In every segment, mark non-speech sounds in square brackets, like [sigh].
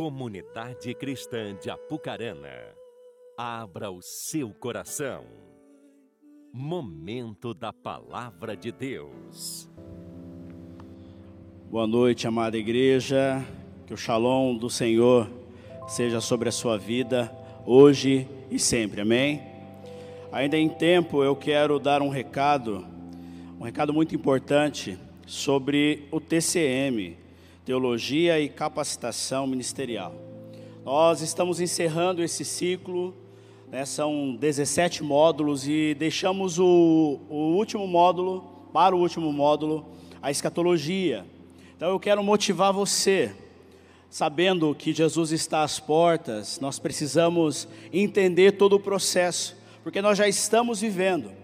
Comunidade Cristã de Apucarana, abra o seu coração. Momento da Palavra de Deus. Boa noite, amada igreja. Que o shalom do Senhor seja sobre a sua vida, hoje e sempre. Amém? Ainda em tempo, eu quero dar um recado, um recado muito importante sobre o TCM, Teologia e Capacitação Ministerial. Nós estamos encerrando esse ciclo, né, são 17 módulos e deixamos o, o último módulo, para o último módulo, a escatologia. Então eu quero motivar você, sabendo que Jesus está às portas, nós precisamos entender todo o processo, porque nós já estamos vivendo.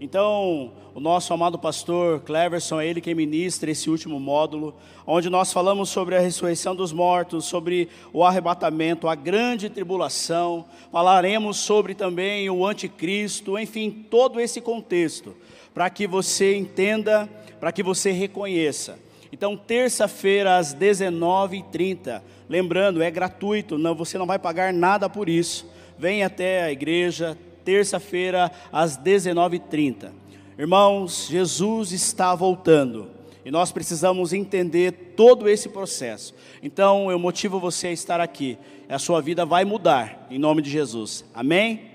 Então, o nosso amado pastor Cleverson é ele quem ministra esse último módulo, onde nós falamos sobre a ressurreição dos mortos, sobre o arrebatamento, a grande tribulação, falaremos sobre também o anticristo, enfim, todo esse contexto, para que você entenda, para que você reconheça. Então, terça-feira às 19h30, lembrando, é gratuito, não, você não vai pagar nada por isso. Vem até a igreja, terça-feira, às 19h30. Irmãos, Jesus está voltando e nós precisamos entender todo esse processo. Então, eu motivo você a estar aqui. A sua vida vai mudar, em nome de Jesus. Amém?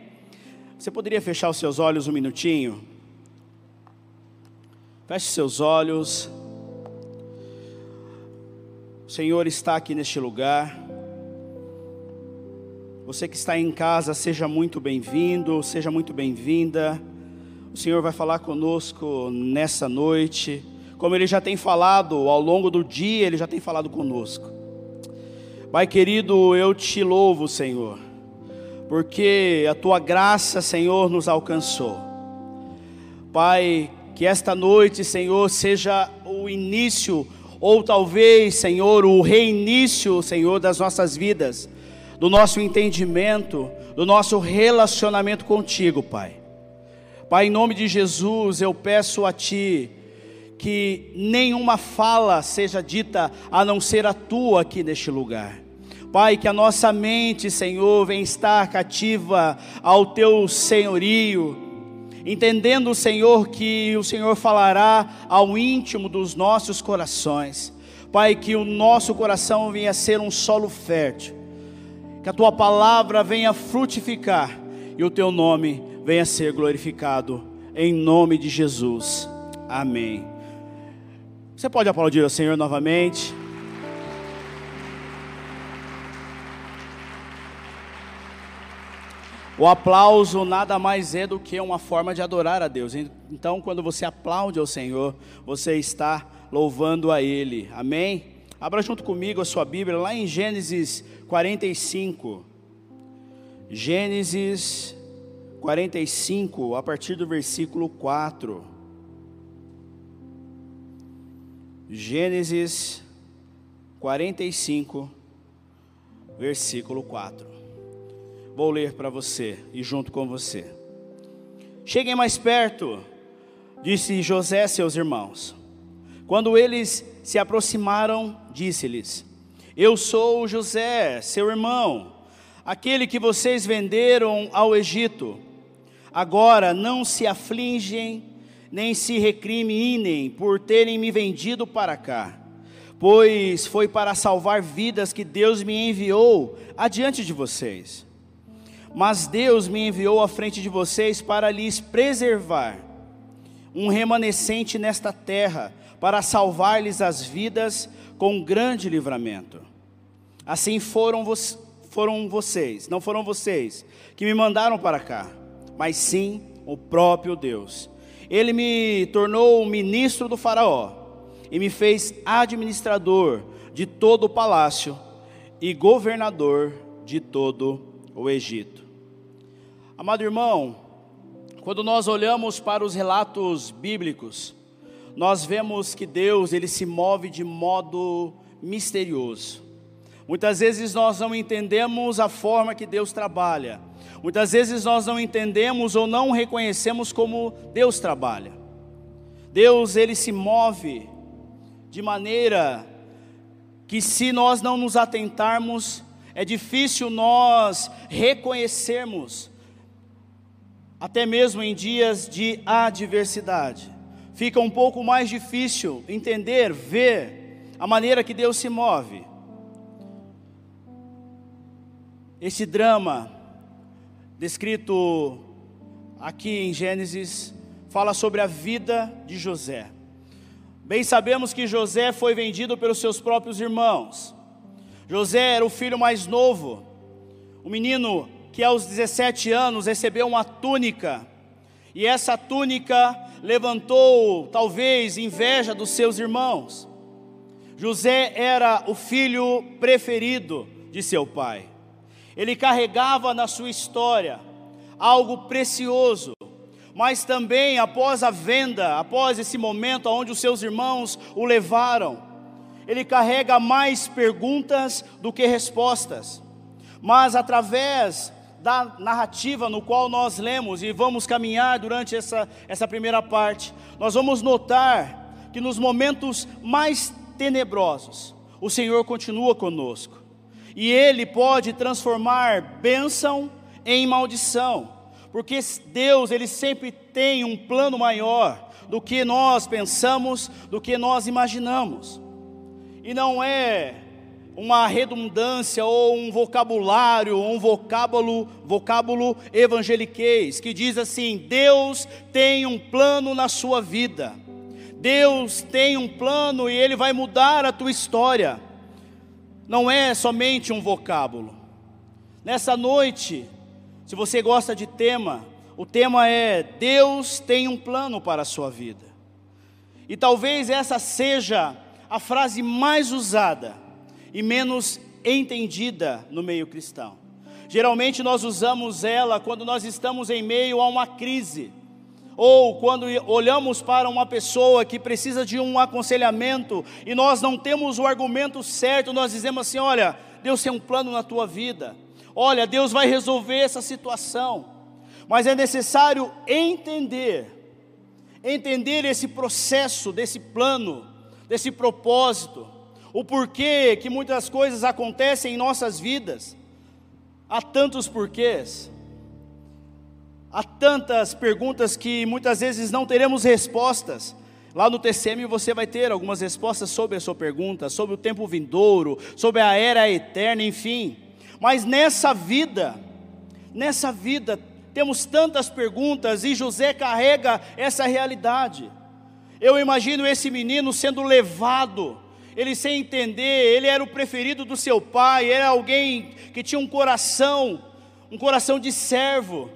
Você poderia fechar os seus olhos um minutinho? Feche seus olhos. O Senhor está aqui neste lugar. Você que está em casa, seja muito bem-vindo, seja muito bem-vinda. O Senhor vai falar conosco nessa noite, como Ele já tem falado ao longo do dia, Ele já tem falado conosco. Pai querido, eu te louvo, Senhor, porque a tua graça, Senhor, nos alcançou. Pai, que esta noite, Senhor, seja o início, ou talvez, Senhor, o reinício, Senhor, das nossas vidas do nosso entendimento, do nosso relacionamento contigo, Pai. Pai, em nome de Jesus, eu peço a Ti que nenhuma fala seja dita a não ser a Tua aqui neste lugar. Pai, que a nossa mente, Senhor, venha estar cativa ao Teu senhorio, entendendo, Senhor, que o Senhor falará ao íntimo dos nossos corações. Pai, que o nosso coração venha ser um solo fértil que a tua palavra venha frutificar e o teu nome venha ser glorificado, em nome de Jesus. Amém. Você pode aplaudir ao Senhor novamente. O aplauso nada mais é do que uma forma de adorar a Deus. Então, quando você aplaude ao Senhor, você está louvando a Ele. Amém? Abra junto comigo a sua Bíblia lá em Gênesis 45. Gênesis 45, a partir do versículo 4. Gênesis 45, versículo 4. Vou ler para você e junto com você. Cheguem mais perto, disse José a seus irmãos. Quando eles se aproximaram, disse-lhes: Eu sou José, seu irmão, aquele que vocês venderam ao Egito. Agora não se afligem, nem se recriminem por terem me vendido para cá, pois foi para salvar vidas que Deus me enviou adiante de vocês. Mas Deus me enviou à frente de vocês para lhes preservar um remanescente nesta terra para salvar-lhes as vidas com grande livramento. Assim foram, vo foram vocês, não foram vocês que me mandaram para cá, mas sim o próprio Deus. Ele me tornou ministro do Faraó e me fez administrador de todo o palácio e governador de todo o Egito. Amado irmão, quando nós olhamos para os relatos bíblicos, nós vemos que Deus ele se move de modo misterioso. Muitas vezes nós não entendemos a forma que Deus trabalha. Muitas vezes nós não entendemos ou não reconhecemos como Deus trabalha. Deus ele se move de maneira que se nós não nos atentarmos, é difícil nós reconhecermos, até mesmo em dias de adversidade. Fica um pouco mais difícil entender, ver a maneira que Deus se move. Esse drama descrito aqui em Gênesis fala sobre a vida de José. Bem sabemos que José foi vendido pelos seus próprios irmãos. José era o filho mais novo, o menino que aos 17 anos recebeu uma túnica, e essa túnica levantou talvez inveja dos seus irmãos. José era o filho preferido de seu pai. Ele carregava na sua história algo precioso, mas também após a venda, após esse momento onde os seus irmãos o levaram, ele carrega mais perguntas do que respostas. Mas através da narrativa no qual nós lemos e vamos caminhar durante essa, essa primeira parte, nós vamos notar que nos momentos mais tenebrosos, o Senhor continua conosco. E Ele pode transformar bênção em maldição, porque Deus, Ele sempre tem um plano maior do que nós pensamos, do que nós imaginamos. E não é uma redundância ou um vocabulário, um vocábulo, vocábulo evangeliquez, que diz assim: Deus tem um plano na sua vida. Deus tem um plano e ele vai mudar a tua história. Não é somente um vocábulo. Nessa noite, se você gosta de tema, o tema é Deus tem um plano para a sua vida. E talvez essa seja a frase mais usada e menos entendida no meio cristão. Geralmente nós usamos ela quando nós estamos em meio a uma crise, ou quando olhamos para uma pessoa que precisa de um aconselhamento e nós não temos o argumento certo, nós dizemos assim: olha, Deus tem um plano na tua vida, olha, Deus vai resolver essa situação, mas é necessário entender, entender esse processo desse plano desse propósito, o porquê que muitas coisas acontecem em nossas vidas. Há tantos porquês, há tantas perguntas que muitas vezes não teremos respostas. Lá no TCM você vai ter algumas respostas sobre a sua pergunta, sobre o tempo vindouro, sobre a era eterna, enfim. Mas nessa vida, nessa vida, temos tantas perguntas e José carrega essa realidade. Eu imagino esse menino sendo levado, ele sem entender, ele era o preferido do seu pai, era alguém que tinha um coração, um coração de servo.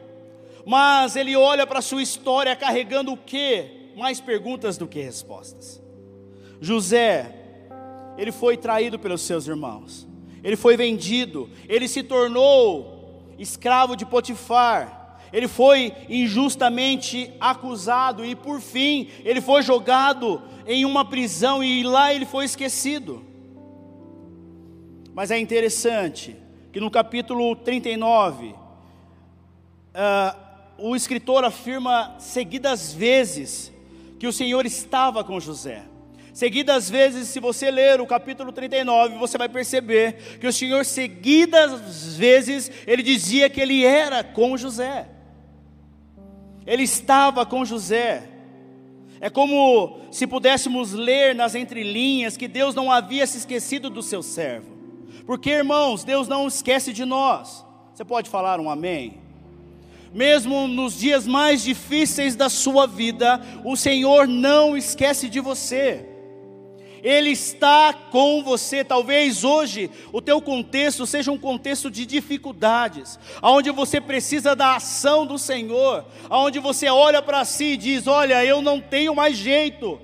Mas ele olha para a sua história carregando o quê? Mais perguntas do que respostas. José, ele foi traído pelos seus irmãos. Ele foi vendido, ele se tornou escravo de Potifar ele foi injustamente acusado e por fim ele foi jogado em uma prisão e lá ele foi esquecido. Mas é interessante que no capítulo 39, uh, ah, o escritor afirma seguidas vezes que o Senhor estava com José. Seguidas vezes, se você ler o capítulo 39, você vai perceber que o Senhor, seguidas vezes, ele dizia que ele era com José. Ele estava com José. É como se pudéssemos ler nas entrelinhas que Deus não havia se esquecido do seu servo. Porque, irmãos, Deus não esquece de nós. Você pode falar um amém? Mesmo nos dias mais difíceis da sua vida, o Senhor não esquece de você. Ele está com você. Talvez hoje o teu contexto seja um contexto de dificuldades, aonde você precisa da ação do Senhor, aonde você olha para si e diz: "Olha, eu não tenho mais jeito.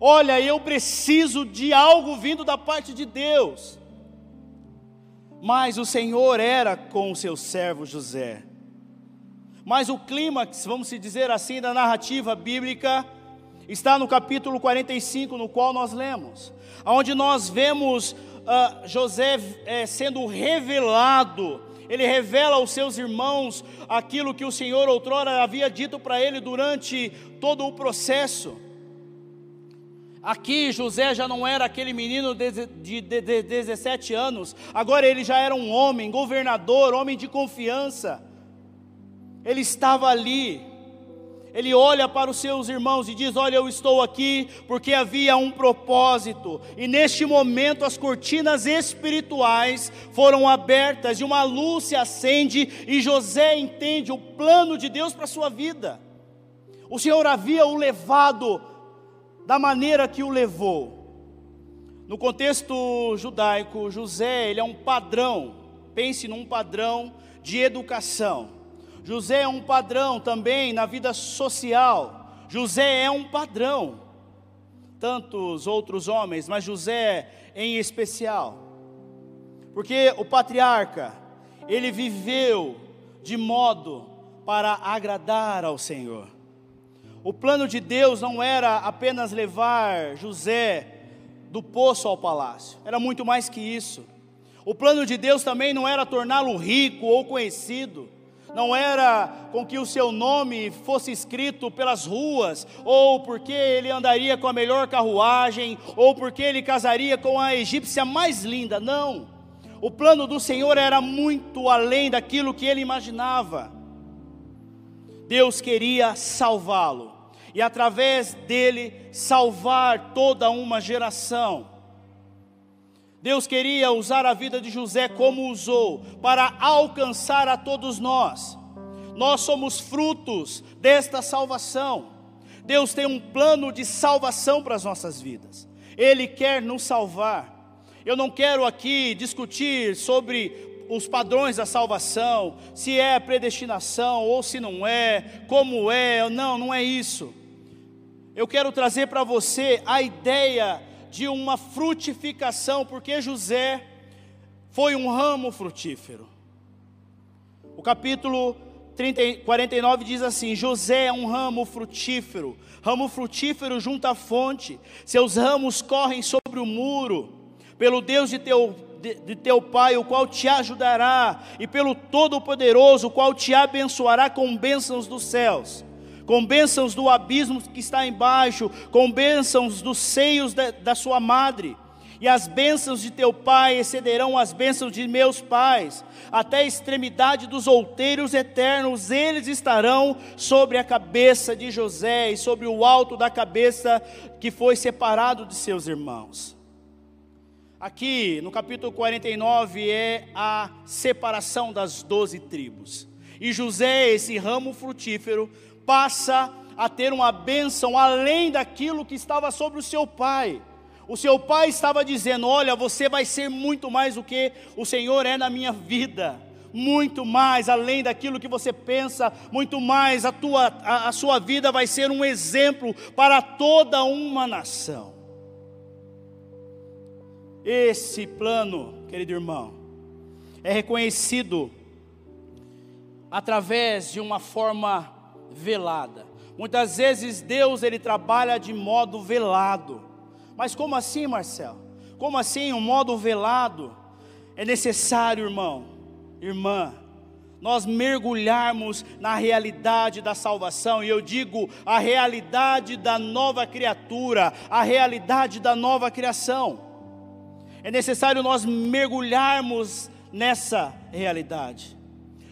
Olha, eu preciso de algo vindo da parte de Deus." Mas o Senhor era com o seu servo José. Mas o clímax, vamos dizer assim, da narrativa bíblica está no capítulo 45, no qual nós lemos, onde nós vemos uh, José é, sendo revelado, ele revela aos seus irmãos aquilo que o Senhor outrora havia dito para ele durante todo o processo. Aqui José já não era aquele menino de, de, de, de 17 anos, agora ele já era um homem, governador, homem de confiança. Ele estava ali, ele olha para os seus irmãos e diz: Olha, eu estou aqui porque havia um propósito, e neste momento as cortinas espirituais foram abertas e uma luz se acende, e José entende o plano de Deus para a sua vida. O Senhor havia o levado da maneira que o levou. No contexto judaico, José ele é um padrão, pense num padrão de educação. José é um padrão também na vida social. José é um padrão. Tantos outros homens, mas José em especial. Porque o patriarca, ele viveu de modo para agradar ao Senhor. O plano de Deus não era apenas levar José do poço ao palácio, era muito mais que isso. O plano de Deus também não era torná-lo rico ou conhecido, não era com que o seu nome fosse escrito pelas ruas, ou porque ele andaria com a melhor carruagem, ou porque ele casaria com a egípcia mais linda, não. O plano do Senhor era muito além daquilo que ele imaginava. Deus queria salvá-lo e através dele salvar toda uma geração. Deus queria usar a vida de José como usou para alcançar a todos nós. Nós somos frutos desta salvação. Deus tem um plano de salvação para as nossas vidas. Ele quer nos salvar. Eu não quero aqui discutir sobre os padrões da salvação, se é predestinação ou se não é, como é, não, não é isso. Eu quero trazer para você a ideia de uma frutificação, porque José foi um ramo frutífero. O capítulo 30, 49 diz assim: José é um ramo frutífero, ramo frutífero junto à fonte, seus ramos correm sobre o muro, pelo Deus de teu de, de teu Pai, o qual te ajudará, e pelo Todo-Poderoso, o qual te abençoará com bênçãos dos céus, com bênçãos do abismo que está embaixo, com bênçãos dos seios da, da sua madre. E as bênçãos de teu pai excederão as bênçãos de meus pais, até a extremidade dos outeiros eternos, eles estarão sobre a cabeça de José e sobre o alto da cabeça que foi separado de seus irmãos. Aqui no capítulo 49 é a separação das doze tribos. E José, esse ramo frutífero, passa a ter uma bênção além daquilo que estava sobre o seu pai. O seu pai estava dizendo: Olha, você vai ser muito mais do que o Senhor é na minha vida muito mais além daquilo que você pensa, muito mais a, tua, a, a, sua vida vai ser um exemplo para toda uma nação. Esse plano, querido irmão, é reconhecido através de uma forma velada. Muitas vezes Deus ele trabalha de modo velado. Mas como assim, Marcelo? Como assim um modo velado? É necessário, irmão, irmã, nós mergulharmos na realidade da salvação, e eu digo a realidade da nova criatura, a realidade da nova criação. É necessário nós mergulharmos nessa realidade.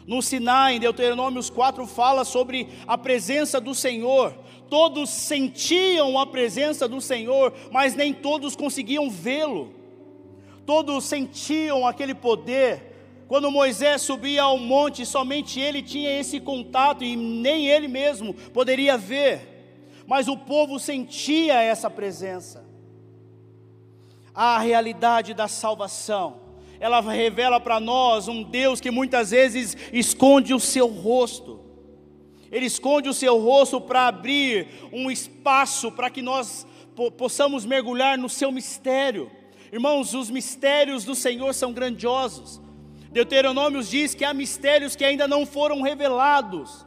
No Sinai, em Deuteronômio 4, fala sobre a presença do Senhor. Todos sentiam a presença do Senhor, mas nem todos conseguiam vê-lo. Todos sentiam aquele poder. Quando Moisés subia ao monte, somente ele tinha esse contato e nem ele mesmo poderia ver. Mas o povo sentia essa presença a realidade da salvação. Ela revela para nós um Deus que muitas vezes esconde o seu rosto. Ele esconde o seu rosto para abrir um espaço para que nós possamos mergulhar no seu mistério. Irmãos, os mistérios do Senhor são grandiosos. Deuteronômio diz que há mistérios que ainda não foram revelados.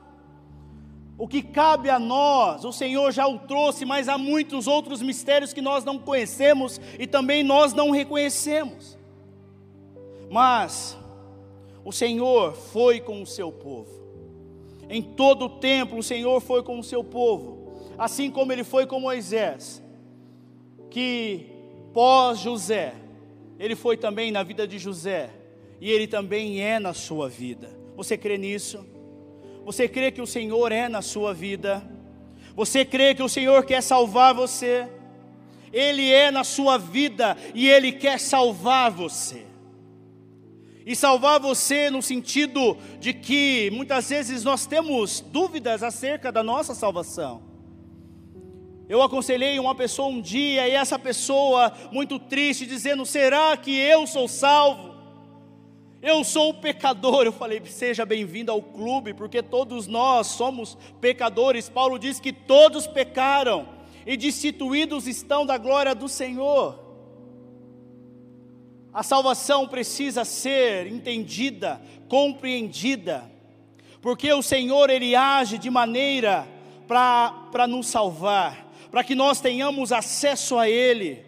O que cabe a nós, o Senhor já o trouxe, mas há muitos outros mistérios que nós não conhecemos e também nós não reconhecemos. Mas o Senhor foi com o seu povo. Em todo o tempo o Senhor foi com o seu povo, assim como ele foi com Moisés. que pós José, ele foi também na vida de José, e ele também é na sua vida. Você crê nisso? Você crê que o Senhor é na sua vida? Você crê que o Senhor quer salvar você? Ele é na sua vida e Ele quer salvar você. E salvar você no sentido de que muitas vezes nós temos dúvidas acerca da nossa salvação. Eu aconselhei uma pessoa um dia e essa pessoa, muito triste, dizendo: Será que eu sou salvo? Eu sou pecador. Eu falei: Seja bem-vindo ao clube, porque todos nós somos pecadores. Paulo diz que todos pecaram e destituídos estão da glória do Senhor. A salvação precisa ser entendida, compreendida, porque o Senhor ele age de maneira para nos salvar para que nós tenhamos acesso a Ele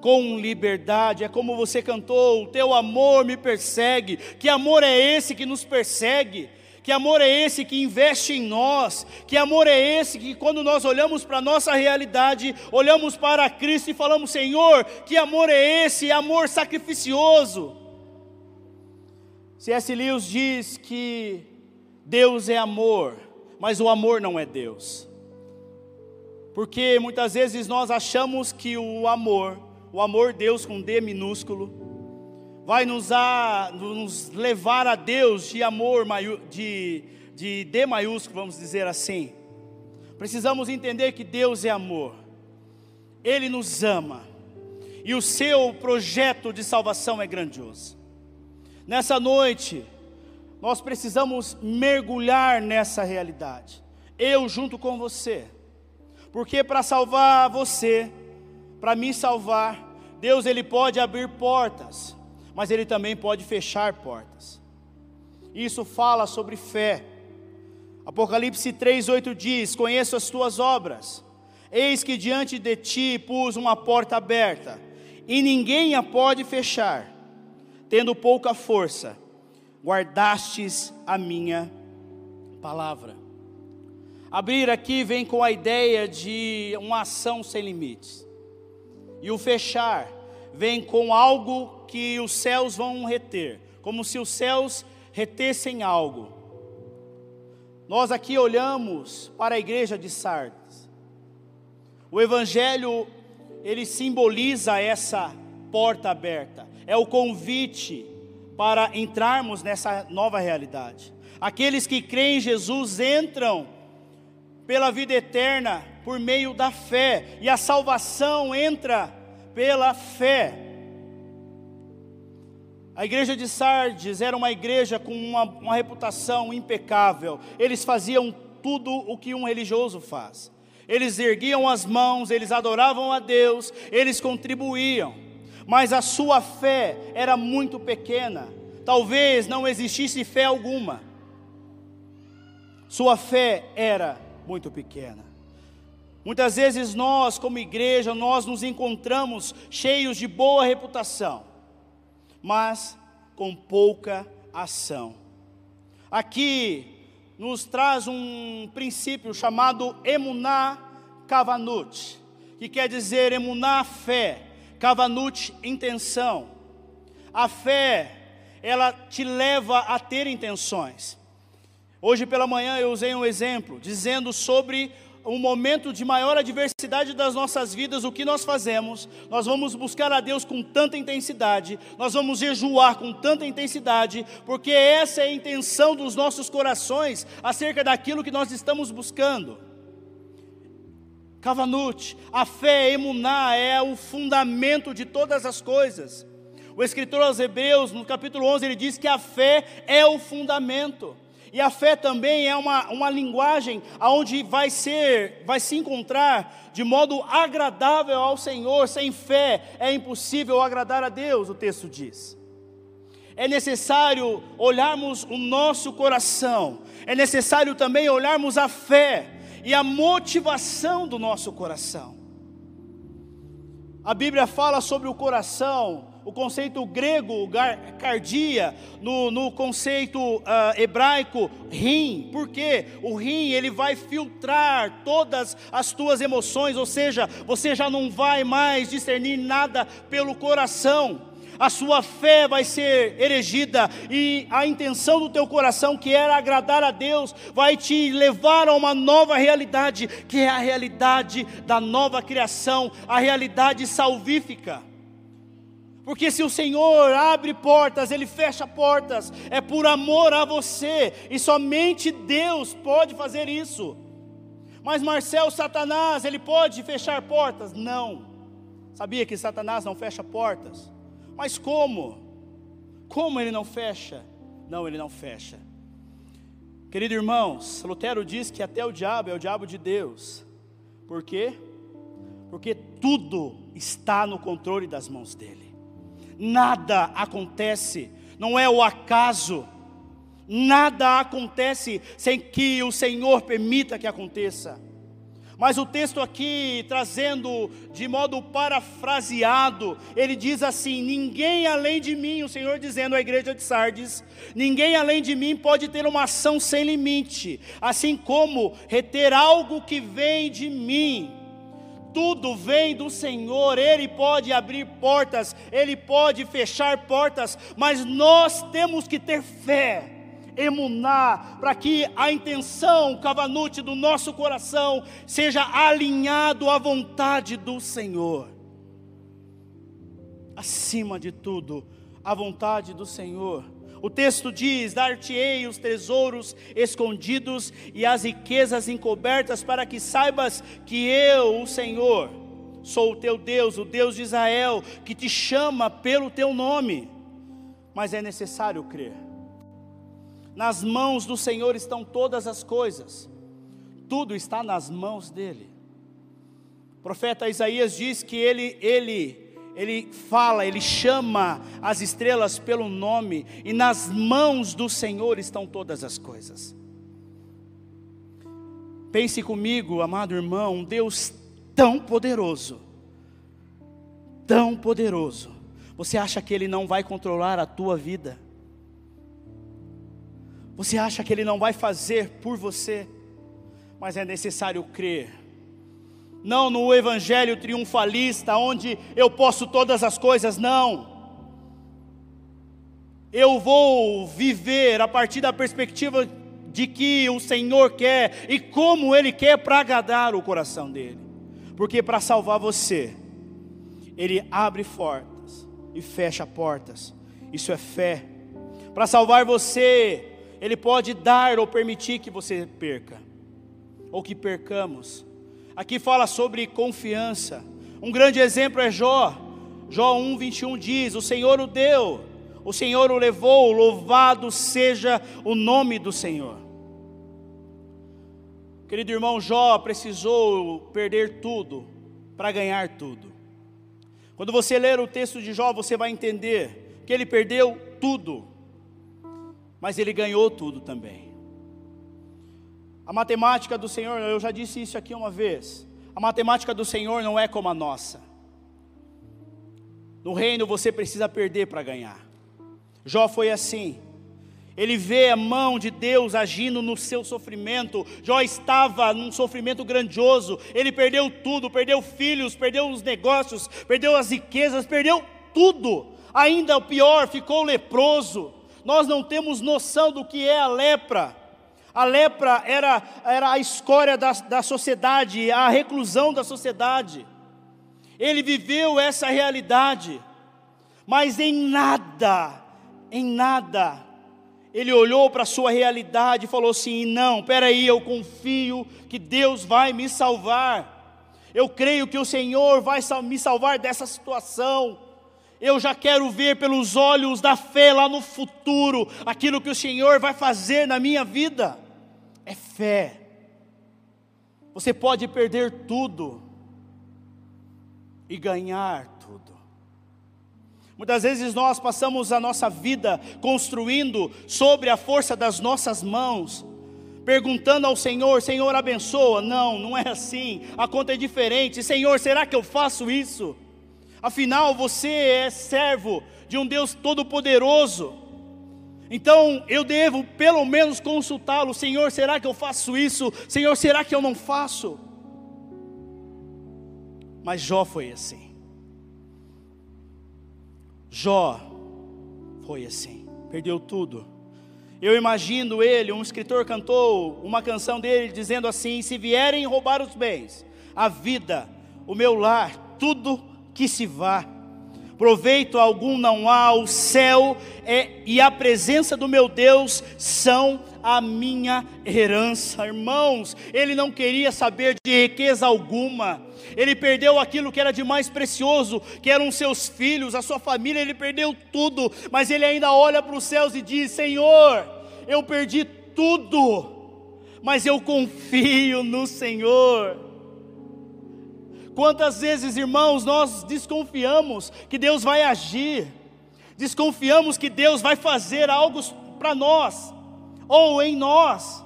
com liberdade. É como você cantou: O teu amor me persegue. Que amor é esse que nos persegue? Que amor é esse que investe em nós? Que amor é esse que, quando nós olhamos para a nossa realidade, olhamos para Cristo e falamos: Senhor, que amor é esse? Amor sacrificioso. C.S. Lewis diz que Deus é amor, mas o amor não é Deus. Porque muitas vezes nós achamos que o amor, o amor Deus com D minúsculo, vai nos, a, nos levar a Deus de amor de, de D maiúsculo, vamos dizer assim. Precisamos entender que Deus é amor, Ele nos ama, e o seu projeto de salvação é grandioso. Nessa noite, nós precisamos mergulhar nessa realidade, eu junto com você. Porque para salvar você, para me salvar, Deus ele pode abrir portas, mas ele também pode fechar portas. Isso fala sobre fé. Apocalipse 3:8 diz: "Conheço as tuas obras. Eis que diante de ti pus uma porta aberta, e ninguém a pode fechar. Tendo pouca força, guardastes a minha palavra." Abrir aqui vem com a ideia de uma ação sem limites. E o fechar vem com algo que os céus vão reter, como se os céus retessem algo. Nós aqui olhamos para a igreja de Sardes. O evangelho ele simboliza essa porta aberta. É o convite para entrarmos nessa nova realidade. Aqueles que creem em Jesus entram pela vida eterna por meio da fé, e a salvação entra pela fé. A igreja de Sardes era uma igreja com uma, uma reputação impecável, eles faziam tudo o que um religioso faz. Eles erguiam as mãos, eles adoravam a Deus, eles contribuíam, mas a sua fé era muito pequena, talvez não existisse fé alguma. Sua fé era muito pequena. Muitas vezes nós, como igreja, nós nos encontramos cheios de boa reputação, mas com pouca ação. Aqui nos traz um princípio chamado emuná kavanut, que quer dizer emuná fé, kavanut intenção. A fé, ela te leva a ter intenções. Hoje pela manhã eu usei um exemplo dizendo sobre um momento de maior adversidade das nossas vidas, o que nós fazemos? Nós vamos buscar a Deus com tanta intensidade, nós vamos jejuar com tanta intensidade, porque essa é a intenção dos nossos corações acerca daquilo que nós estamos buscando. Kavanut, a fé, emuná, é o fundamento de todas as coisas. O escritor aos Hebreus, no capítulo 11, ele diz que a fé é o fundamento. E a fé também é uma, uma linguagem onde vai ser, vai se encontrar de modo agradável ao Senhor. Sem fé é impossível agradar a Deus, o texto diz. É necessário olharmos o nosso coração, é necessário também olharmos a fé e a motivação do nosso coração. A Bíblia fala sobre o coração, o conceito grego, cardia, no, no conceito uh, hebraico, rim. Por quê? O rim, ele vai filtrar todas as tuas emoções, ou seja, você já não vai mais discernir nada pelo coração a sua fé vai ser erigida e a intenção do teu coração, que era agradar a Deus, vai te levar a uma nova realidade, que é a realidade da nova criação, a realidade salvífica. Porque se o Senhor abre portas, Ele fecha portas, é por amor a você, e somente Deus pode fazer isso. Mas Marcel, Satanás, ele pode fechar portas? Não. Sabia que Satanás não fecha portas? Mas como? Como ele não fecha? Não, ele não fecha. Querido irmãos, Lutero diz que até o diabo é o diabo de Deus. Por quê? Porque tudo está no controle das mãos dele. Nada acontece, não é o acaso. Nada acontece sem que o Senhor permita que aconteça. Mas o texto aqui, trazendo de modo parafraseado, ele diz assim: Ninguém além de mim, o Senhor dizendo à igreja de Sardes, ninguém além de mim pode ter uma ação sem limite, assim como reter algo que vem de mim. Tudo vem do Senhor, Ele pode abrir portas, Ele pode fechar portas, mas nós temos que ter fé emunar, para que a intenção cavanute do nosso coração seja alinhado à vontade do Senhor. Acima de tudo, a vontade do Senhor. O texto diz: Dar-te-ei os tesouros escondidos e as riquezas encobertas, para que saibas que eu, o Senhor, sou o teu Deus, o Deus de Israel, que te chama pelo teu nome. Mas é necessário crer. Nas mãos do Senhor estão todas as coisas, tudo está nas mãos dele. O profeta Isaías diz que ele, ele, ele fala, ele chama as estrelas pelo nome, e nas mãos do Senhor estão todas as coisas. Pense comigo, amado irmão, um Deus tão poderoso, tão poderoso. Você acha que Ele não vai controlar a tua vida? Você acha que Ele não vai fazer por você, mas é necessário crer. Não no evangelho triunfalista, onde eu posso todas as coisas, não. Eu vou viver a partir da perspectiva de que o Senhor quer e como Ele quer para agradar o coração dele. Porque para salvar você, Ele abre portas e fecha portas. Isso é fé. Para salvar você, ele pode dar ou permitir que você perca, ou que percamos. Aqui fala sobre confiança. Um grande exemplo é Jó. Jó 1, 21 diz: O Senhor o deu, o Senhor o levou, louvado seja o nome do Senhor. Querido irmão, Jó precisou perder tudo para ganhar tudo. Quando você ler o texto de Jó, você vai entender que ele perdeu tudo mas ele ganhou tudo também. A matemática do Senhor, eu já disse isso aqui uma vez. A matemática do Senhor não é como a nossa. No reino você precisa perder para ganhar. Jó foi assim. Ele vê a mão de Deus agindo no seu sofrimento. Jó estava num sofrimento grandioso. Ele perdeu tudo, perdeu filhos, perdeu os negócios, perdeu as riquezas, perdeu tudo. Ainda o pior, ficou leproso nós não temos noção do que é a lepra. A lepra era, era a escória da, da sociedade, a reclusão da sociedade. Ele viveu essa realidade, mas em nada, em nada, ele olhou para a sua realidade e falou assim: não, peraí, eu confio que Deus vai me salvar. Eu creio que o Senhor vai me salvar dessa situação eu já quero ver pelos olhos da fé lá no futuro aquilo que o Senhor vai fazer na minha vida. É fé. Você pode perder tudo e ganhar tudo. Muitas vezes nós passamos a nossa vida construindo sobre a força das nossas mãos, perguntando ao Senhor: Senhor, abençoa. Não, não é assim. A conta é diferente. Senhor, será que eu faço isso? Afinal, você é servo de um Deus todo-poderoso. Então eu devo pelo menos consultá-lo: Senhor, será que eu faço isso? Senhor, será que eu não faço? Mas Jó foi assim. Jó foi assim, perdeu tudo. Eu imagino ele, um escritor cantou uma canção dele dizendo assim: Se vierem roubar os bens, a vida, o meu lar, tudo que se vá, proveito algum não há, o céu é, e a presença do meu Deus são a minha herança. Irmãos, ele não queria saber de riqueza alguma, ele perdeu aquilo que era de mais precioso, que eram seus filhos, a sua família, ele perdeu tudo, mas ele ainda olha para os céus e diz: Senhor, eu perdi tudo, mas eu confio no Senhor. Quantas vezes, irmãos, nós desconfiamos que Deus vai agir, desconfiamos que Deus vai fazer algo para nós, ou em nós,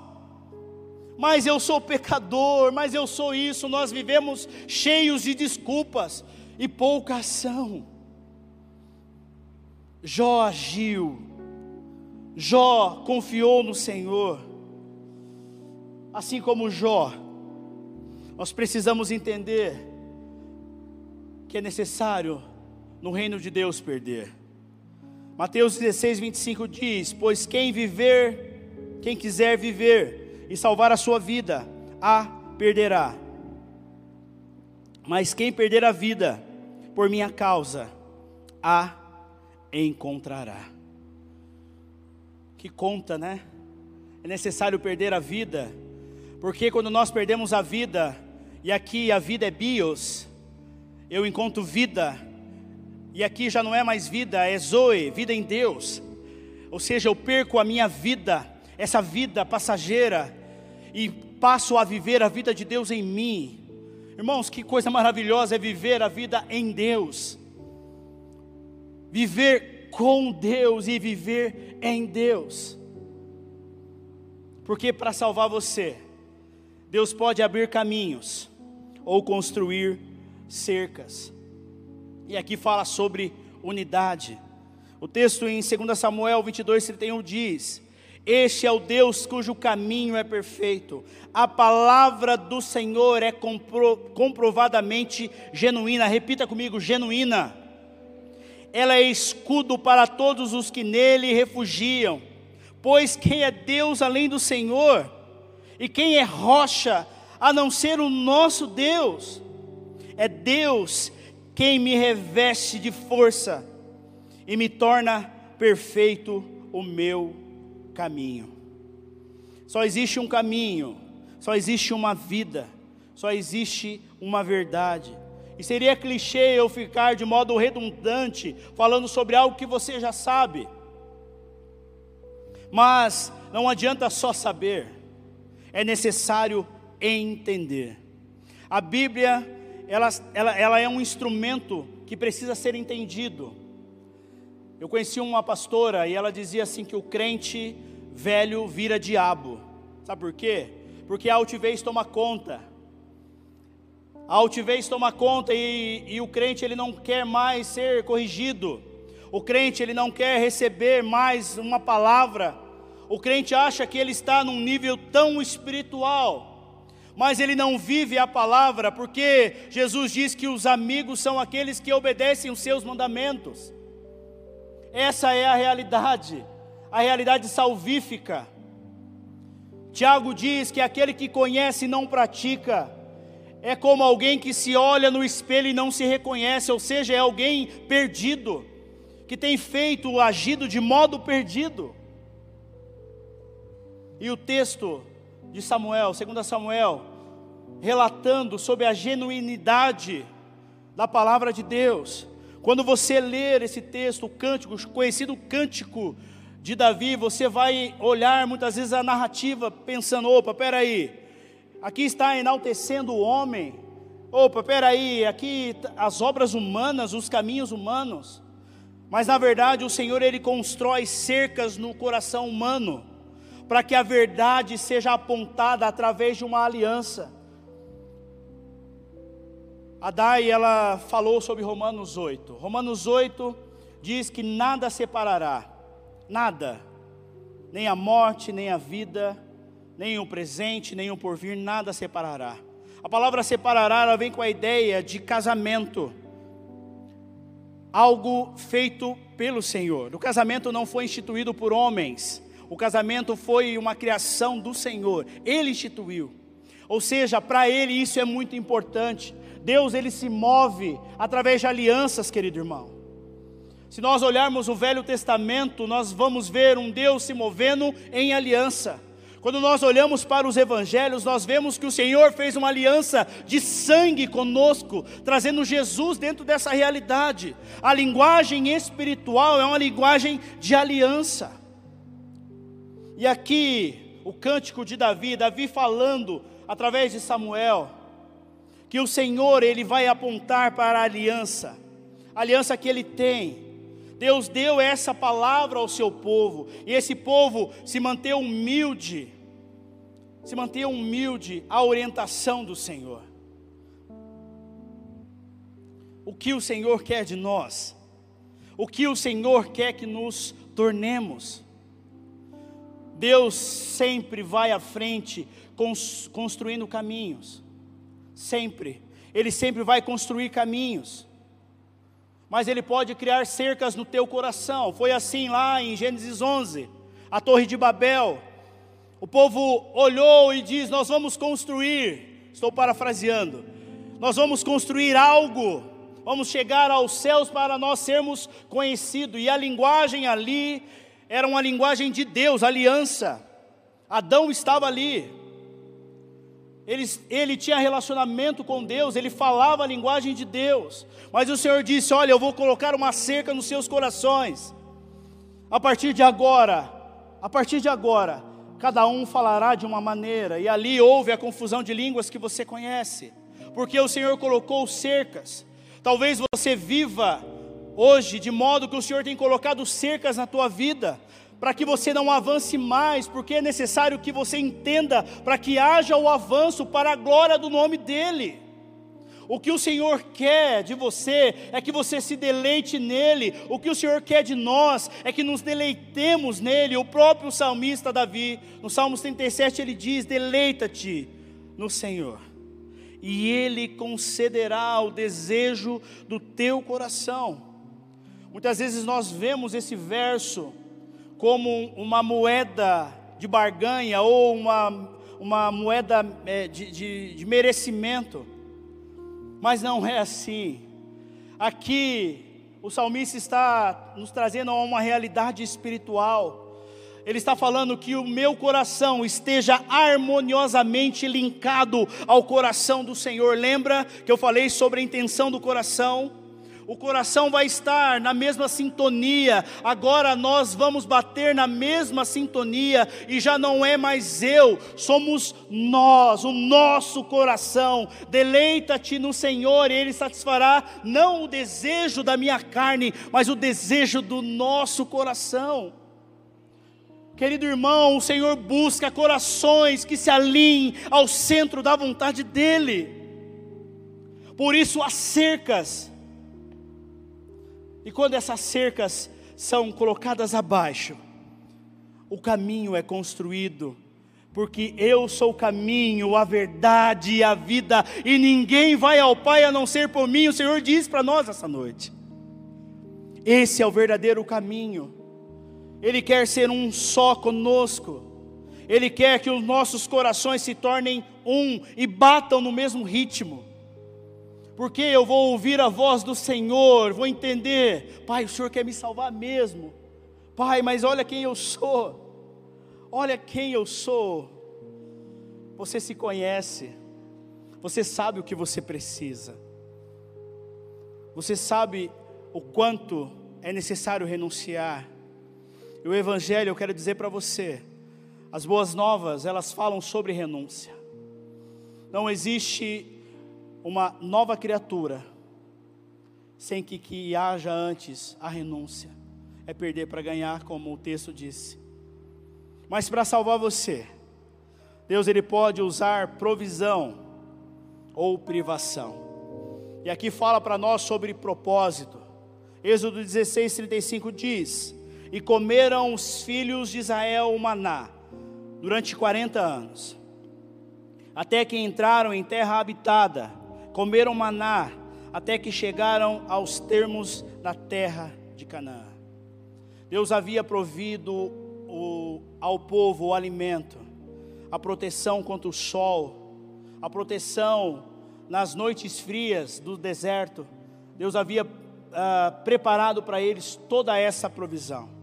mas eu sou pecador, mas eu sou isso, nós vivemos cheios de desculpas e pouca ação. Jó agiu, Jó confiou no Senhor, assim como Jó, nós precisamos entender que é necessário no reino de Deus perder. Mateus 16, 25 diz: Pois quem viver, quem quiser viver e salvar a sua vida, a perderá. Mas quem perder a vida por minha causa, a encontrará. Que conta, né? É necessário perder a vida, porque quando nós perdemos a vida, e aqui a vida é bios, eu encontro vida, e aqui já não é mais vida, é Zoe, vida em Deus. Ou seja, eu perco a minha vida, essa vida passageira, e passo a viver a vida de Deus em mim. Irmãos, que coisa maravilhosa é viver a vida em Deus, viver com Deus e viver em Deus, porque para salvar você, Deus pode abrir caminhos ou construir cercas. E aqui fala sobre unidade. O texto em 2 Samuel 22, 31 diz: Este é o Deus cujo caminho é perfeito, a palavra do Senhor é compro, comprovadamente genuína. Repita comigo: genuína. Ela é escudo para todos os que nele refugiam. Pois quem é Deus além do Senhor? E quem é rocha a não ser o nosso Deus? É Deus quem me reveste de força e me torna perfeito o meu caminho. Só existe um caminho, só existe uma vida, só existe uma verdade. E seria clichê eu ficar de modo redundante falando sobre algo que você já sabe. Mas não adianta só saber, é necessário entender. A Bíblia ela, ela, ela é um instrumento que precisa ser entendido. Eu conheci uma pastora e ela dizia assim que o crente velho vira diabo. Sabe por quê? Porque a altivez toma conta. A altivez toma conta e, e o crente ele não quer mais ser corrigido. O crente ele não quer receber mais uma palavra. O crente acha que ele está num nível tão espiritual mas ele não vive a palavra, porque Jesus diz que os amigos são aqueles que obedecem os seus mandamentos. Essa é a realidade, a realidade salvífica. Tiago diz que aquele que conhece e não pratica, é como alguém que se olha no espelho e não se reconhece, ou seja, é alguém perdido, que tem feito, agido de modo perdido. E o texto de Samuel, 2 Samuel, relatando sobre a genuinidade da palavra de Deus. Quando você ler esse texto, o cântico, conhecido cântico de Davi, você vai olhar muitas vezes a narrativa pensando: opa, peraí, aqui está enaltecendo o homem, opa, peraí, aqui as obras humanas, os caminhos humanos. Mas na verdade o Senhor ele constrói cercas no coração humano para que a verdade seja apontada através de uma aliança. A Dai, ela falou sobre Romanos 8. Romanos 8 diz que nada separará, nada, nem a morte, nem a vida, nem o presente, nem o porvir, nada separará. A palavra separará, ela vem com a ideia de casamento, algo feito pelo Senhor. O casamento não foi instituído por homens, o casamento foi uma criação do Senhor, Ele instituiu. Ou seja, para Ele isso é muito importante. Deus ele se move através de alianças, querido irmão. Se nós olharmos o Velho Testamento, nós vamos ver um Deus se movendo em aliança. Quando nós olhamos para os evangelhos, nós vemos que o Senhor fez uma aliança de sangue conosco, trazendo Jesus dentro dessa realidade. A linguagem espiritual é uma linguagem de aliança. E aqui, o cântico de Davi, Davi falando através de Samuel, que o Senhor ele vai apontar para a aliança, a aliança que ele tem. Deus deu essa palavra ao seu povo, e esse povo se manteve humilde, se manteve humilde à orientação do Senhor. O que o Senhor quer de nós? O que o Senhor quer que nos tornemos? Deus sempre vai à frente, construindo caminhos, sempre, Ele sempre vai construir caminhos mas ele pode criar cercas no teu coração. Foi assim lá em Gênesis 11, a Torre de Babel. O povo olhou e diz: Nós vamos construir, estou parafraseando, nós vamos construir algo, vamos chegar aos céus para nós sermos conhecidos. E a linguagem ali era uma linguagem de Deus, aliança. Adão estava ali, ele, ele tinha relacionamento com Deus, ele falava a linguagem de Deus, mas o Senhor disse: Olha, eu vou colocar uma cerca nos seus corações, a partir de agora, a partir de agora, cada um falará de uma maneira, e ali houve a confusão de línguas que você conhece, porque o Senhor colocou cercas, talvez você viva hoje de modo que o Senhor tem colocado cercas na tua vida, para que você não avance mais, porque é necessário que você entenda para que haja o avanço para a glória do nome dEle. O que o Senhor quer de você é que você se deleite nele. O que o Senhor quer de nós é que nos deleitemos nele. O próprio salmista Davi, no Salmo 37, ele diz: Deleita-te no Senhor, e ele concederá o desejo do teu coração. Muitas vezes nós vemos esse verso como uma moeda de barganha ou uma, uma moeda é, de, de, de merecimento, mas não é assim. Aqui, o salmista está nos trazendo a uma realidade espiritual. Ele está falando que o meu coração esteja harmoniosamente linkado ao coração do Senhor. Lembra que eu falei sobre a intenção do coração? O coração vai estar na mesma sintonia, agora nós vamos bater na mesma sintonia, e já não é mais eu, somos nós, o nosso coração. Deleita-te no Senhor, e Ele satisfará não o desejo da minha carne, mas o desejo do nosso coração. Querido irmão, o Senhor busca corações que se alinhem ao centro da vontade dEle. Por isso, as cercas e quando essas cercas são colocadas abaixo, o caminho é construído, porque eu sou o caminho, a verdade e a vida, e ninguém vai ao Pai a não ser por mim, o Senhor diz para nós essa noite. Esse é o verdadeiro caminho, Ele quer ser um só conosco, Ele quer que os nossos corações se tornem um e batam no mesmo ritmo porque eu vou ouvir a voz do Senhor, vou entender, Pai, o Senhor quer me salvar mesmo, Pai, mas olha quem eu sou, olha quem eu sou. Você se conhece, você sabe o que você precisa, você sabe o quanto é necessário renunciar. E o Evangelho, eu quero dizer para você, as boas novas, elas falam sobre renúncia. Não existe uma nova criatura, sem que, que haja antes a renúncia. É perder para ganhar, como o texto disse. Mas para salvar você, Deus ele pode usar provisão ou privação. E aqui fala para nós sobre propósito. Êxodo 16, 35 diz: E comeram os filhos de Israel o maná durante 40 anos, até que entraram em terra habitada, comeram maná, até que chegaram aos termos da terra de Canaã. Deus havia provido o, ao povo o alimento, a proteção contra o sol, a proteção nas noites frias do deserto. Deus havia uh, preparado para eles toda essa provisão.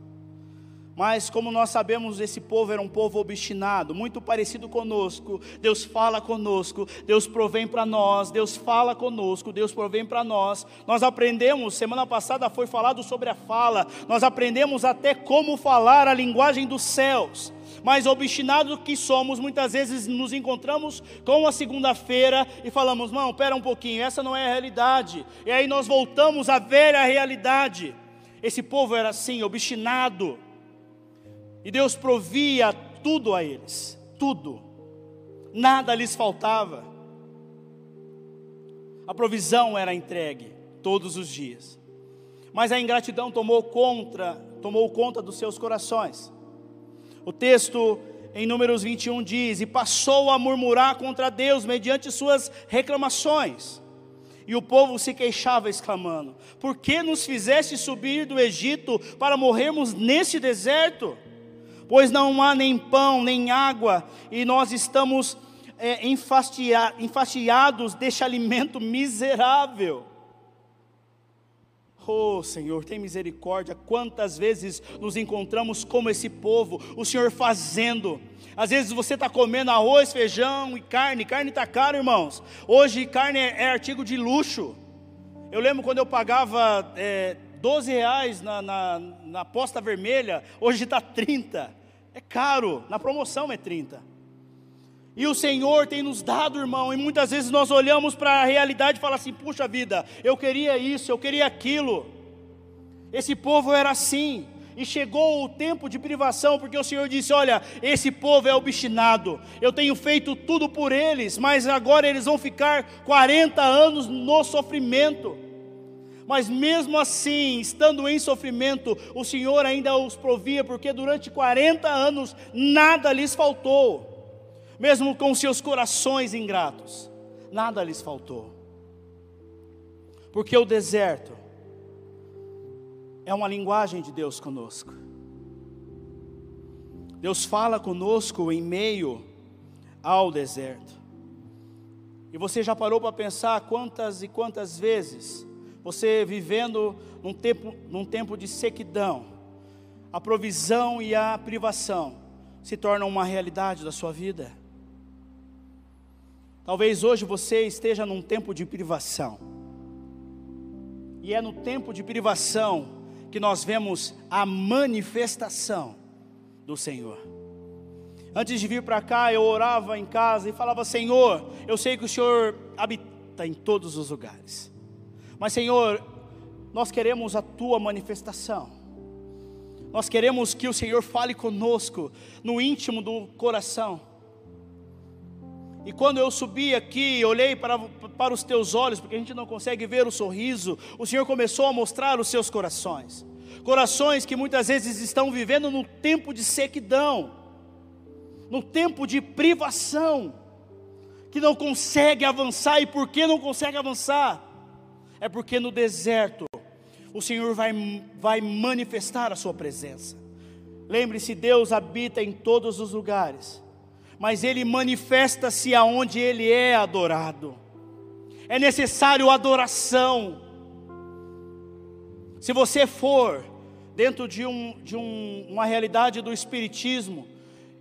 Mas, como nós sabemos, esse povo era um povo obstinado, muito parecido conosco. Deus fala conosco, Deus provém para nós, Deus fala conosco, Deus provém para nós. Nós aprendemos, semana passada foi falado sobre a fala, nós aprendemos até como falar a linguagem dos céus. Mas obstinados que somos, muitas vezes nos encontramos com a segunda-feira e falamos: não, pera um pouquinho, essa não é a realidade. E aí nós voltamos a ver a realidade. Esse povo era assim, obstinado e Deus provia tudo a eles, tudo. Nada lhes faltava. A provisão era entregue todos os dias. Mas a ingratidão tomou conta, tomou conta dos seus corações. O texto em Números 21 diz: E passou a murmurar contra Deus mediante suas reclamações. E o povo se queixava, exclamando: Por que nos fizeste subir do Egito para morrermos neste deserto? Pois não há nem pão, nem água, e nós estamos é, enfastiados deste alimento miserável. Oh Senhor, tem misericórdia. Quantas vezes nos encontramos como esse povo, o Senhor fazendo. Às vezes você está comendo arroz, feijão e carne. Carne está caro, irmãos. Hoje carne é, é, artigo de luxo. Eu lembro quando eu pagava é, 12 reais na, na, na posta vermelha, hoje está 30. É caro, na promoção é 30. E o Senhor tem nos dado, irmão, e muitas vezes nós olhamos para a realidade e falamos assim: puxa vida, eu queria isso, eu queria aquilo. Esse povo era assim, e chegou o tempo de privação, porque o Senhor disse: Olha, esse povo é obstinado, eu tenho feito tudo por eles, mas agora eles vão ficar 40 anos no sofrimento. Mas mesmo assim, estando em sofrimento, o Senhor ainda os provia, porque durante 40 anos nada lhes faltou. Mesmo com seus corações ingratos, nada lhes faltou. Porque o deserto é uma linguagem de Deus conosco. Deus fala conosco em meio ao deserto. E você já parou para pensar quantas e quantas vezes você vivendo num tempo, num tempo de sequidão, a provisão e a privação se tornam uma realidade da sua vida. Talvez hoje você esteja num tempo de privação. E é no tempo de privação que nós vemos a manifestação do Senhor. Antes de vir para cá, eu orava em casa e falava: Senhor, eu sei que o Senhor habita em todos os lugares. Mas, Senhor, nós queremos a tua manifestação. Nós queremos que o Senhor fale conosco no íntimo do coração. E quando eu subi aqui, olhei para, para os teus olhos, porque a gente não consegue ver o sorriso, o Senhor começou a mostrar os seus corações. Corações que muitas vezes estão vivendo no tempo de sequidão, no tempo de privação, que não consegue avançar. E por que não consegue avançar? É porque no deserto o Senhor vai, vai manifestar a sua presença. Lembre-se, Deus habita em todos os lugares, mas Ele manifesta-se aonde Ele é adorado. É necessário adoração. Se você for dentro de, um, de um, uma realidade do Espiritismo,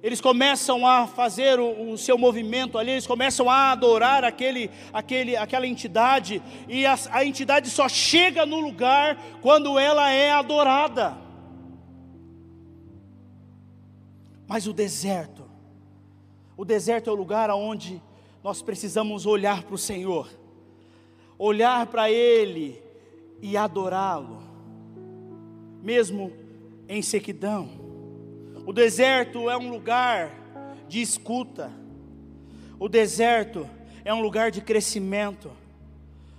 eles começam a fazer o, o, seu movimento ali, eles começam a adorar aquele, aquele, aquela entidade, e a, a entidade só chega no lugar quando ela é adorada. Mas o deserto, o deserto é o lugar onde nós precisamos olhar para o Senhor, olhar para Ele e adorá-lo, mesmo em sequidão. O deserto é um lugar de escuta. O deserto é um lugar de crescimento.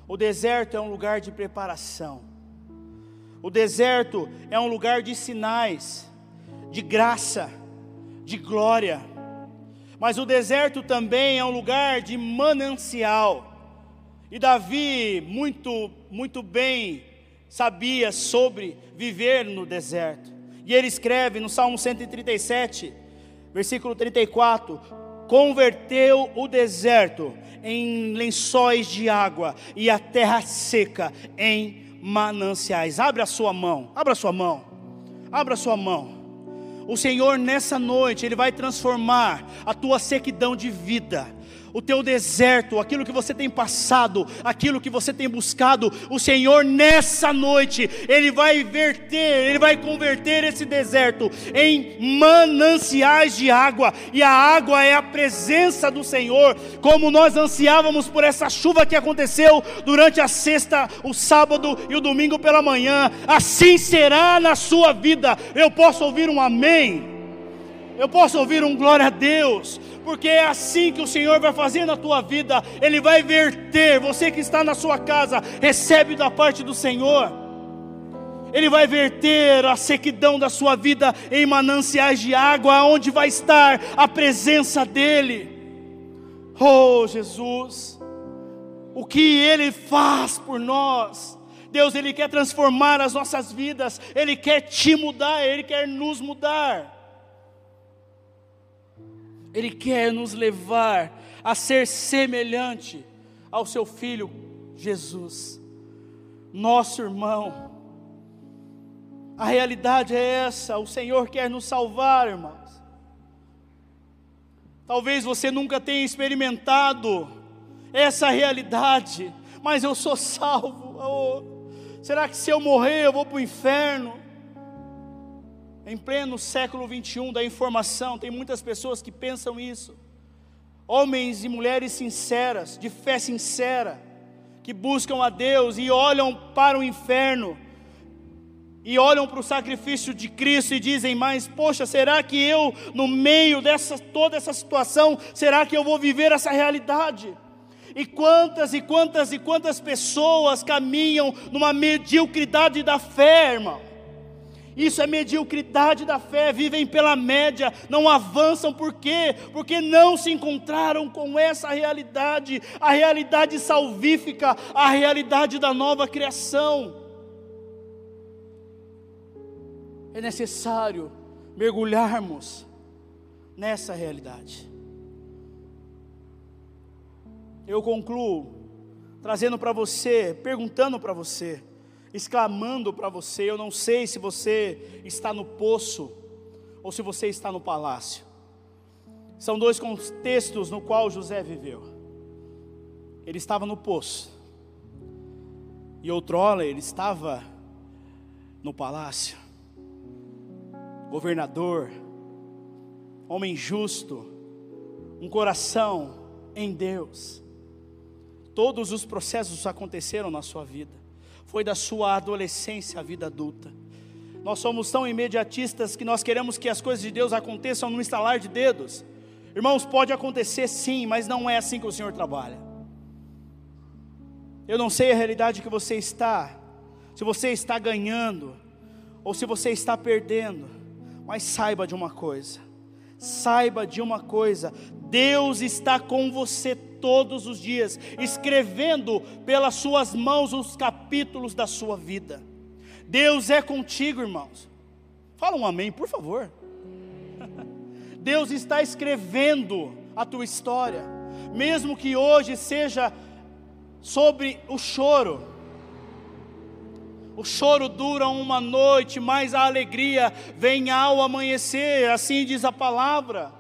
O deserto é um lugar de preparação. O deserto é um lugar de sinais, de graça, de glória. Mas o deserto também é um lugar de manancial. E Davi muito muito bem sabia sobre viver no deserto. E ele escreve no Salmo 137, versículo 34: Converteu o deserto em lençóis de água e a terra seca em mananciais. Abra a sua mão, abra a sua mão, abra a sua mão. O Senhor nessa noite, Ele vai transformar a tua sequidão de vida o teu deserto, aquilo que você tem passado, aquilo que você tem buscado, o Senhor nessa noite, Ele vai verter, Ele vai converter esse deserto em mananciais de água, e a água é a presença do Senhor, como nós ansiávamos por essa chuva que aconteceu durante a sexta, o sábado e o domingo pela manhã, assim será na sua vida. Eu posso ouvir um amém. Eu posso ouvir um glória a Deus, porque é assim que o Senhor vai fazer na tua vida, Ele vai verter, você que está na sua casa, recebe da parte do Senhor, Ele vai verter a sequidão da sua vida em mananciais de água, onde vai estar a presença dEle, oh Jesus, o que Ele faz por nós, Deus, Ele quer transformar as nossas vidas, Ele quer te mudar, Ele quer nos mudar. Ele quer nos levar a ser semelhante ao seu filho Jesus, nosso irmão. A realidade é essa, o Senhor quer nos salvar, irmãos. Talvez você nunca tenha experimentado essa realidade, mas eu sou [laughs] salvo. Oh, será que se eu morrer eu vou para o inferno? Em pleno século 21 da informação, tem muitas pessoas que pensam isso. Homens e mulheres sinceras, de fé sincera, que buscam a Deus e olham para o inferno, e olham para o sacrifício de Cristo e dizem: Mas, poxa, será que eu, no meio dessa toda essa situação, será que eu vou viver essa realidade? E quantas e quantas e quantas pessoas caminham numa mediocridade da fé, irmão? Isso é mediocridade da fé, vivem pela média, não avançam, por quê? Porque não se encontraram com essa realidade, a realidade salvífica, a realidade da nova criação. É necessário mergulharmos nessa realidade. Eu concluo trazendo para você, perguntando para você, exclamando para você: Eu não sei se você está no poço ou se você está no palácio. São dois contextos no qual José viveu. Ele estava no poço, e outrora ele estava no palácio. Governador, homem justo, um coração em Deus. Todos os processos aconteceram na sua vida foi da sua adolescência à vida adulta. Nós somos tão imediatistas que nós queremos que as coisas de Deus aconteçam no instalar de dedos. Irmãos, pode acontecer sim, mas não é assim que o Senhor trabalha. Eu não sei a realidade que você está, se você está ganhando ou se você está perdendo, mas saiba de uma coisa: saiba de uma coisa, Deus está com você todos os dias, escrevendo pelas suas mãos os capítulos da sua vida. Deus é contigo, irmãos. Fala um amém, por favor. [laughs] Deus está escrevendo a tua história, mesmo que hoje seja sobre o choro. O choro dura uma noite, mas a alegria vem ao amanhecer, assim diz a palavra.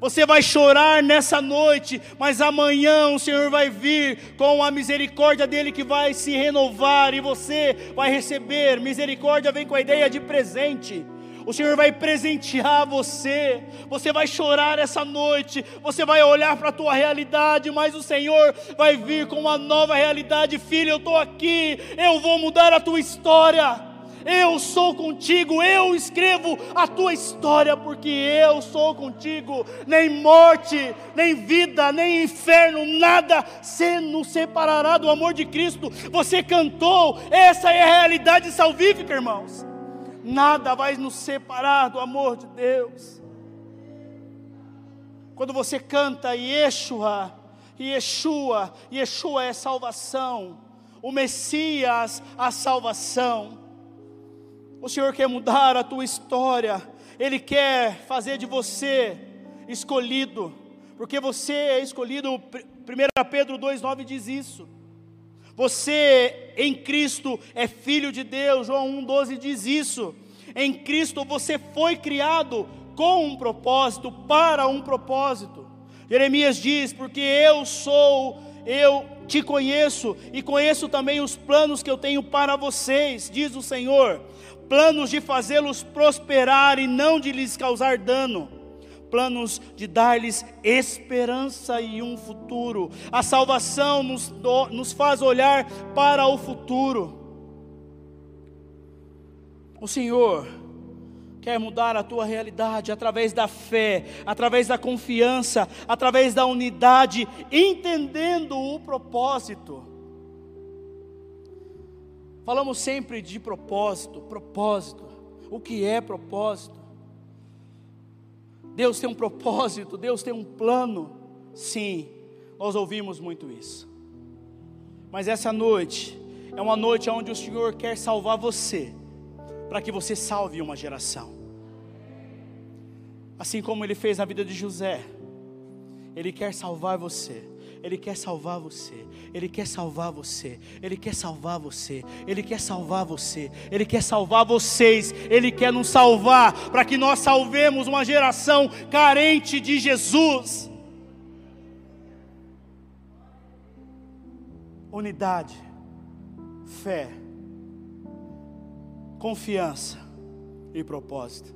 Você vai chorar nessa noite, mas amanhã o Senhor vai vir com a misericórdia dele que vai se renovar e você vai receber. Misericórdia vem com a ideia de presente. O Senhor vai presentear você. Você vai chorar essa noite. Você vai olhar para a tua realidade, mas o Senhor vai vir com uma nova realidade. Filho, eu estou aqui. Eu vou mudar a tua história. Eu sou contigo, eu escrevo a tua história, porque eu sou contigo. Nem morte, nem vida, nem inferno, nada se nos separará do amor de Cristo. Você cantou, essa é a realidade salvífica, irmãos. Nada vai nos separar do amor de Deus. Quando você canta Yeshua, Yeshua, Yeshua é salvação, o Messias, a salvação. O Senhor quer mudar a tua história, Ele quer fazer de você escolhido, porque você é escolhido, 1 Pedro 2,9 diz isso. Você em Cristo é filho de Deus, João 1,12 diz isso. Em Cristo você foi criado com um propósito, para um propósito. Jeremias diz: Porque eu sou, eu te conheço e conheço também os planos que eu tenho para vocês, diz o Senhor. Planos de fazê-los prosperar e não de lhes causar dano. Planos de dar-lhes esperança e um futuro. A salvação nos, nos faz olhar para o futuro. O Senhor quer mudar a tua realidade através da fé, através da confiança, através da unidade, entendendo o propósito. Falamos sempre de propósito, propósito. O que é propósito? Deus tem um propósito, Deus tem um plano. Sim, nós ouvimos muito isso. Mas essa noite é uma noite onde o Senhor quer salvar você para que você salve uma geração. Assim como ele fez na vida de José, ele quer salvar você. Ele quer salvar você, Ele quer salvar você, Ele quer salvar você, Ele quer salvar você, Ele quer salvar vocês, Ele quer nos salvar, para que nós salvemos uma geração carente de Jesus. Unidade, fé, confiança e propósito.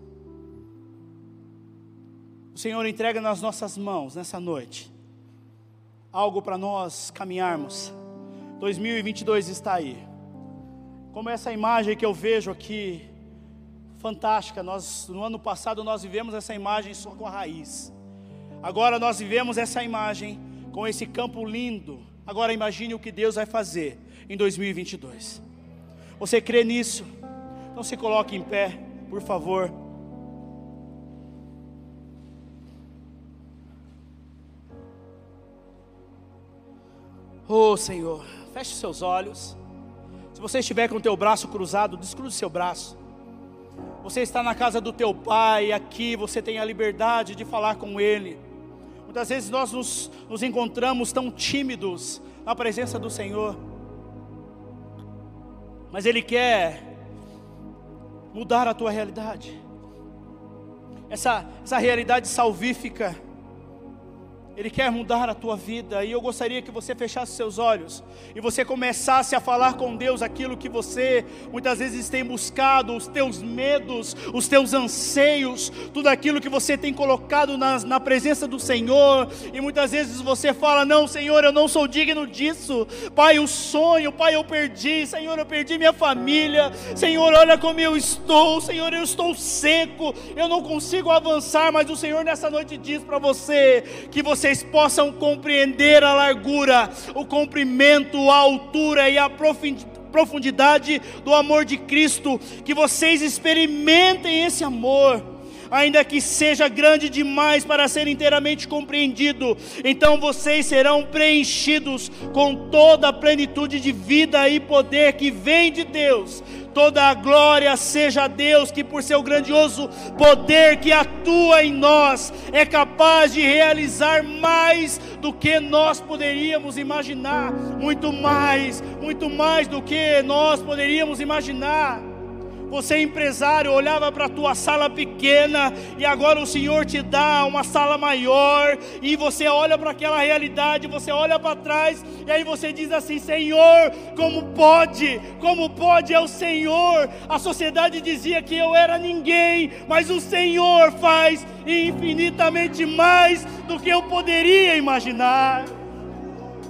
O Senhor entrega nas nossas mãos nessa noite algo para nós caminharmos. 2022 está aí. Como essa imagem que eu vejo aqui, fantástica. Nós no ano passado nós vivemos essa imagem só com a raiz. Agora nós vivemos essa imagem com esse campo lindo. Agora imagine o que Deus vai fazer em 2022. Você crê nisso? Então se coloque em pé, por favor. Oh Senhor, feche seus olhos. Se você estiver com o teu braço cruzado, descruze seu braço. Você está na casa do teu pai, aqui você tem a liberdade de falar com ele. Muitas vezes nós nos, nos encontramos tão tímidos na presença do Senhor, mas Ele quer mudar a tua realidade. Essa, essa realidade salvífica, Ele quer mudar a tua vida, e eu gostaria que você fechasse seus olhos e você começasse a falar com Deus aquilo que você muitas vezes tem buscado, os teus medos, os teus anseios, tudo aquilo que você tem colocado na, na presença do Senhor, e muitas vezes você fala: Não, Senhor, eu não sou digno disso, Pai, o sonho, Pai, eu perdi, Senhor, eu perdi minha família, Senhor, olha como eu estou, Senhor, eu estou seco, eu não consigo avançar, mas o Senhor nessa noite diz para você que vocês possam compreender a largura, o comprimento, a altura e a profundidade do amor de Cristo, que vocês experimentem esse amor ainda que seja grande demais para ser inteiramente compreendido, então vocês serão preenchidos com toda a plenitude de vida e poder que vem de Deus, Toda a glória seja a Deus, que por seu grandioso poder que atua em nós, é capaz de realizar mais do que nós poderíamos imaginar, muito mais, muito mais do que nós poderíamos imaginar. Você é empresário olhava para a tua sala pequena e agora o Senhor te dá uma sala maior e você olha para aquela realidade, você olha para trás e aí você diz assim: Senhor, como pode? Como pode é o Senhor? A sociedade dizia que eu era ninguém, mas o Senhor faz infinitamente mais do que eu poderia imaginar.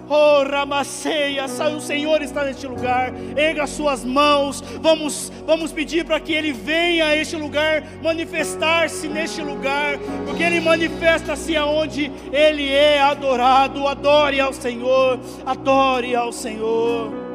Oh, Ramaceia, o Senhor está neste lugar. Erga as suas mãos. Vamos, vamos pedir para que Ele venha a este lugar, manifestar-se neste lugar, porque Ele manifesta-se aonde Ele é adorado. Adore ao Senhor, adore ao Senhor.